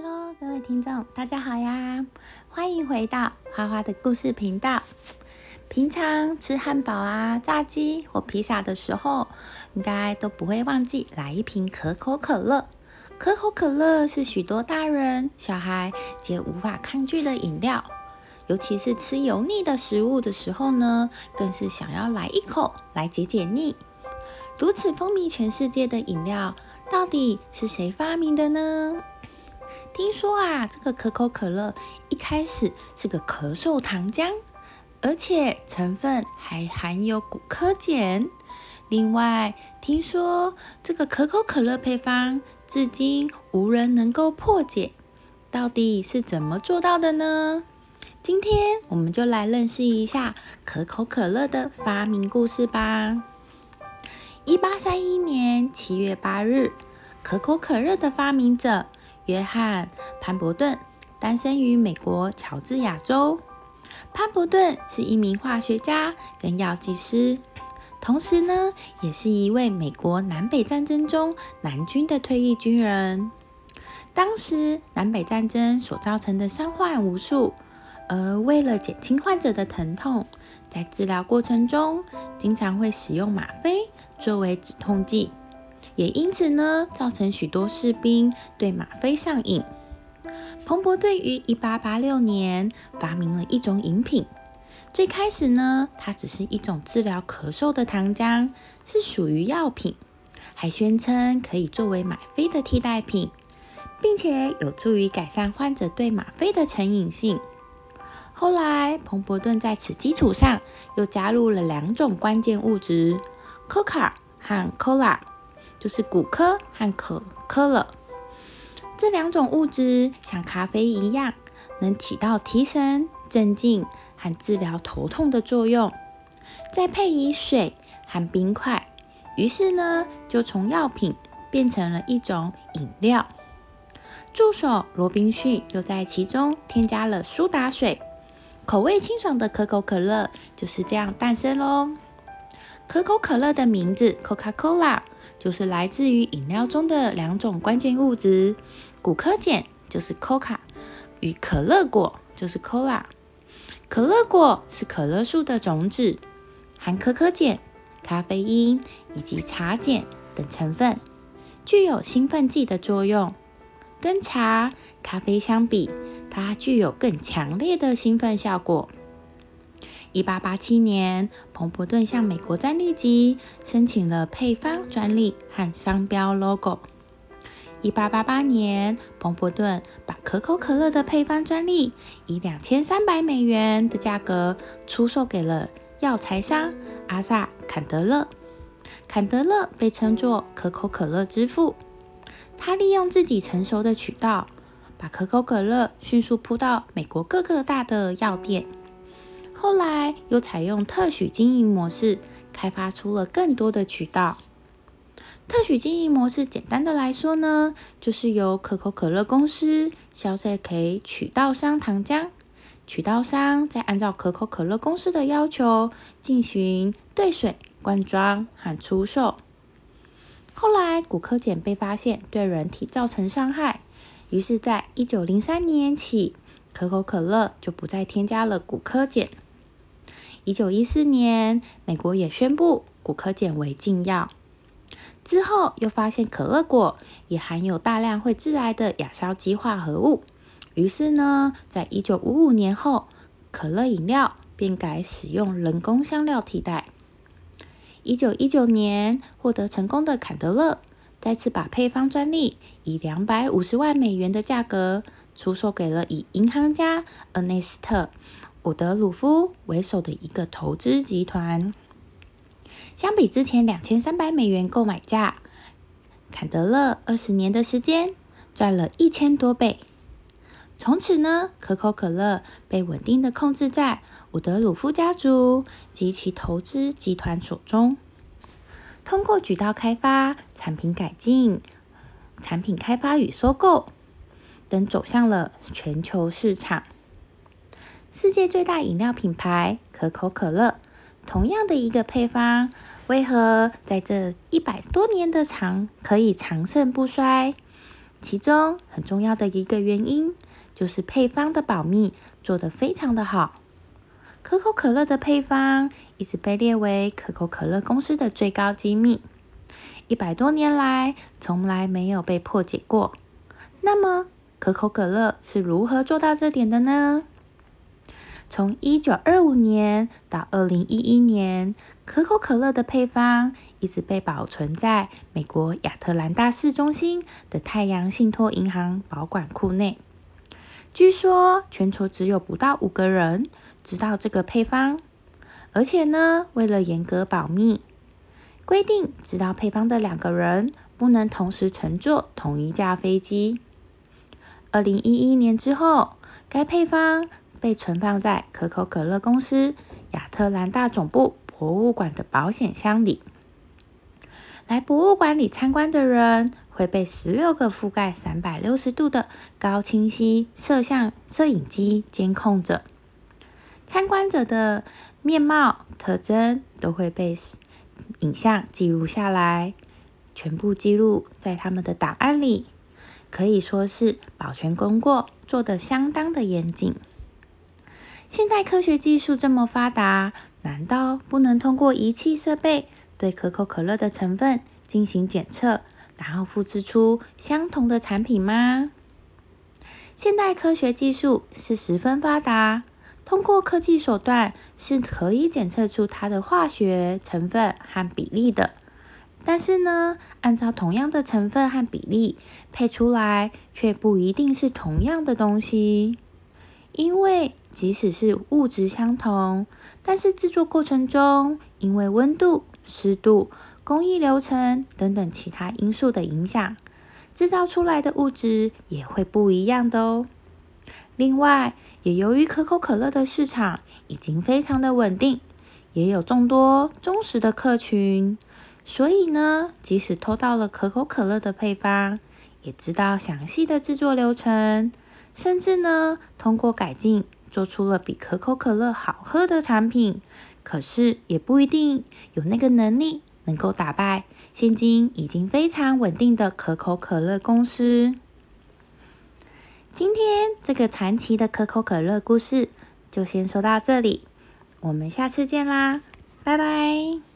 Hello，各位听众，大家好呀！欢迎回到花花的故事频道。平常吃汉堡啊、炸鸡或披萨的时候，应该都不会忘记来一瓶可口可乐。可口可乐是许多大人小孩皆无法抗拒的饮料，尤其是吃油腻的食物的时候呢，更是想要来一口来解解腻。如此风靡全世界的饮料，到底是谁发明的呢？听说啊，这个可口可乐一开始是个咳嗽糖浆，而且成分还含有骨科碱。另外，听说这个可口可乐配方至今无人能够破解，到底是怎么做到的呢？今天我们就来认识一下可口可乐的发明故事吧。一八三一年七月八日，可口可乐的发明者约翰潘伯顿诞生于美国乔治亚州。潘伯顿是一名化学家跟药剂师，同时呢，也是一位美国南北战争中南军的退役军人。当时南北战争所造成的伤患无数，而为了减轻患者的疼痛，在治疗过程中经常会使用吗啡。作为止痛剂，也因此呢，造成许多士兵对吗啡上瘾。彭伯顿于一八八六年发明了一种饮品。最开始呢，它只是一种治疗咳嗽的糖浆，是属于药品，还宣称可以作为吗啡的替代品，并且有助于改善患者对吗啡的成瘾性。后来，彭伯顿在此基础上又加入了两种关键物质。Coca 和 Cola 就是骨科和可可乐这两种物质，像咖啡一样，能起到提神、镇静和治疗头痛的作用。再配以水和冰块，于是呢，就从药品变成了一种饮料。助手罗宾逊又在其中添加了苏打水，口味清爽的可口可乐就是这样诞生喽。可口可乐的名字 Coca-Cola 就是来自于饮料中的两种关键物质：骨科碱就是 Coca，与可乐果就是 Cola。可乐果是可乐树的种子，含可可碱、咖啡因以及茶碱等成分，具有兴奋剂的作用。跟茶、咖啡相比，它具有更强烈的兴奋效果。一八八七年，彭伯顿向美国专利局申请了配方专利和商标 logo。一八八八年，彭伯顿把可口可乐的配方专利以两千三百美元的价格出售给了药材商阿萨坎德勒。坎德勒被称作可口可乐之父，他利用自己成熟的渠道，把可口可乐迅速铺到美国各个大的药店。后来又采用特许经营模式，开发出了更多的渠道。特许经营模式简单的来说呢，就是由可口可乐公司销售给渠道商糖浆，渠道商再按照可口可乐公司的要求进行兑水、灌装和出售。后来，骨科碱被发现对人体造成伤害，于是，在一九零三年起，可口可乐就不再添加了骨科碱。一九一四年，美国也宣布骨科碱为禁药。之后又发现可乐果也含有大量会致癌的亚硝基化合物，于是呢，在一九五五年后，可乐饮料便改使用人工香料替代。一九一九年获得成功的坎德勒，再次把配方专利以两百五十万美元的价格出售给了以银行家恩内斯特。伍德鲁夫为首的一个投资集团，相比之前两千三百美元购买价，坎德勒二十年的时间赚了一千多倍。从此呢，可口可乐被稳定的控制在伍德鲁夫家族及其投资集团手中，通过渠道开发、产品改进、产品开发与收购等，走向了全球市场。世界最大饮料品牌可口可乐，同样的一个配方，为何在这一百多年的长可以长盛不衰？其中很重要的一个原因，就是配方的保密做得非常的好。可口可乐的配方一直被列为可口可乐公司的最高机密，一百多年来从来没有被破解过。那么，可口可乐是如何做到这点的呢？从一九二五年到二零一一年，可口可乐的配方一直被保存在美国亚特兰大市中心的太阳信托银行保管库内。据说，全球只有不到五个人知道这个配方，而且呢，为了严格保密，规定知道配方的两个人不能同时乘坐同一架飞机。二零一一年之后，该配方。被存放在可口可乐公司亚特兰大总部博物馆的保险箱里。来博物馆里参观的人会被十六个覆盖三百六十度的高清晰摄像摄影机监控着，参观者的面貌特征都会被影像记录下来，全部记录在他们的档案里，可以说是保全工作做得相当的严谨。现代科学技术这么发达，难道不能通过仪器设备对可口可乐的成分进行检测，然后复制出相同的产品吗？现代科学技术是十分发达，通过科技手段是可以检测出它的化学成分和比例的。但是呢，按照同样的成分和比例配出来，却不一定是同样的东西。因为即使是物质相同，但是制作过程中因为温度、湿度、工艺流程等等其他因素的影响，制造出来的物质也会不一样的哦。另外，也由于可口可乐的市场已经非常的稳定，也有众多忠实的客群，所以呢，即使偷到了可口可乐的配方，也知道详细的制作流程。甚至呢，通过改进做出了比可口可乐好喝的产品，可是也不一定有那个能力能够打败现今已经非常稳定的可口可乐公司。今天这个传奇的可口可乐故事就先说到这里，我们下次见啦，拜拜。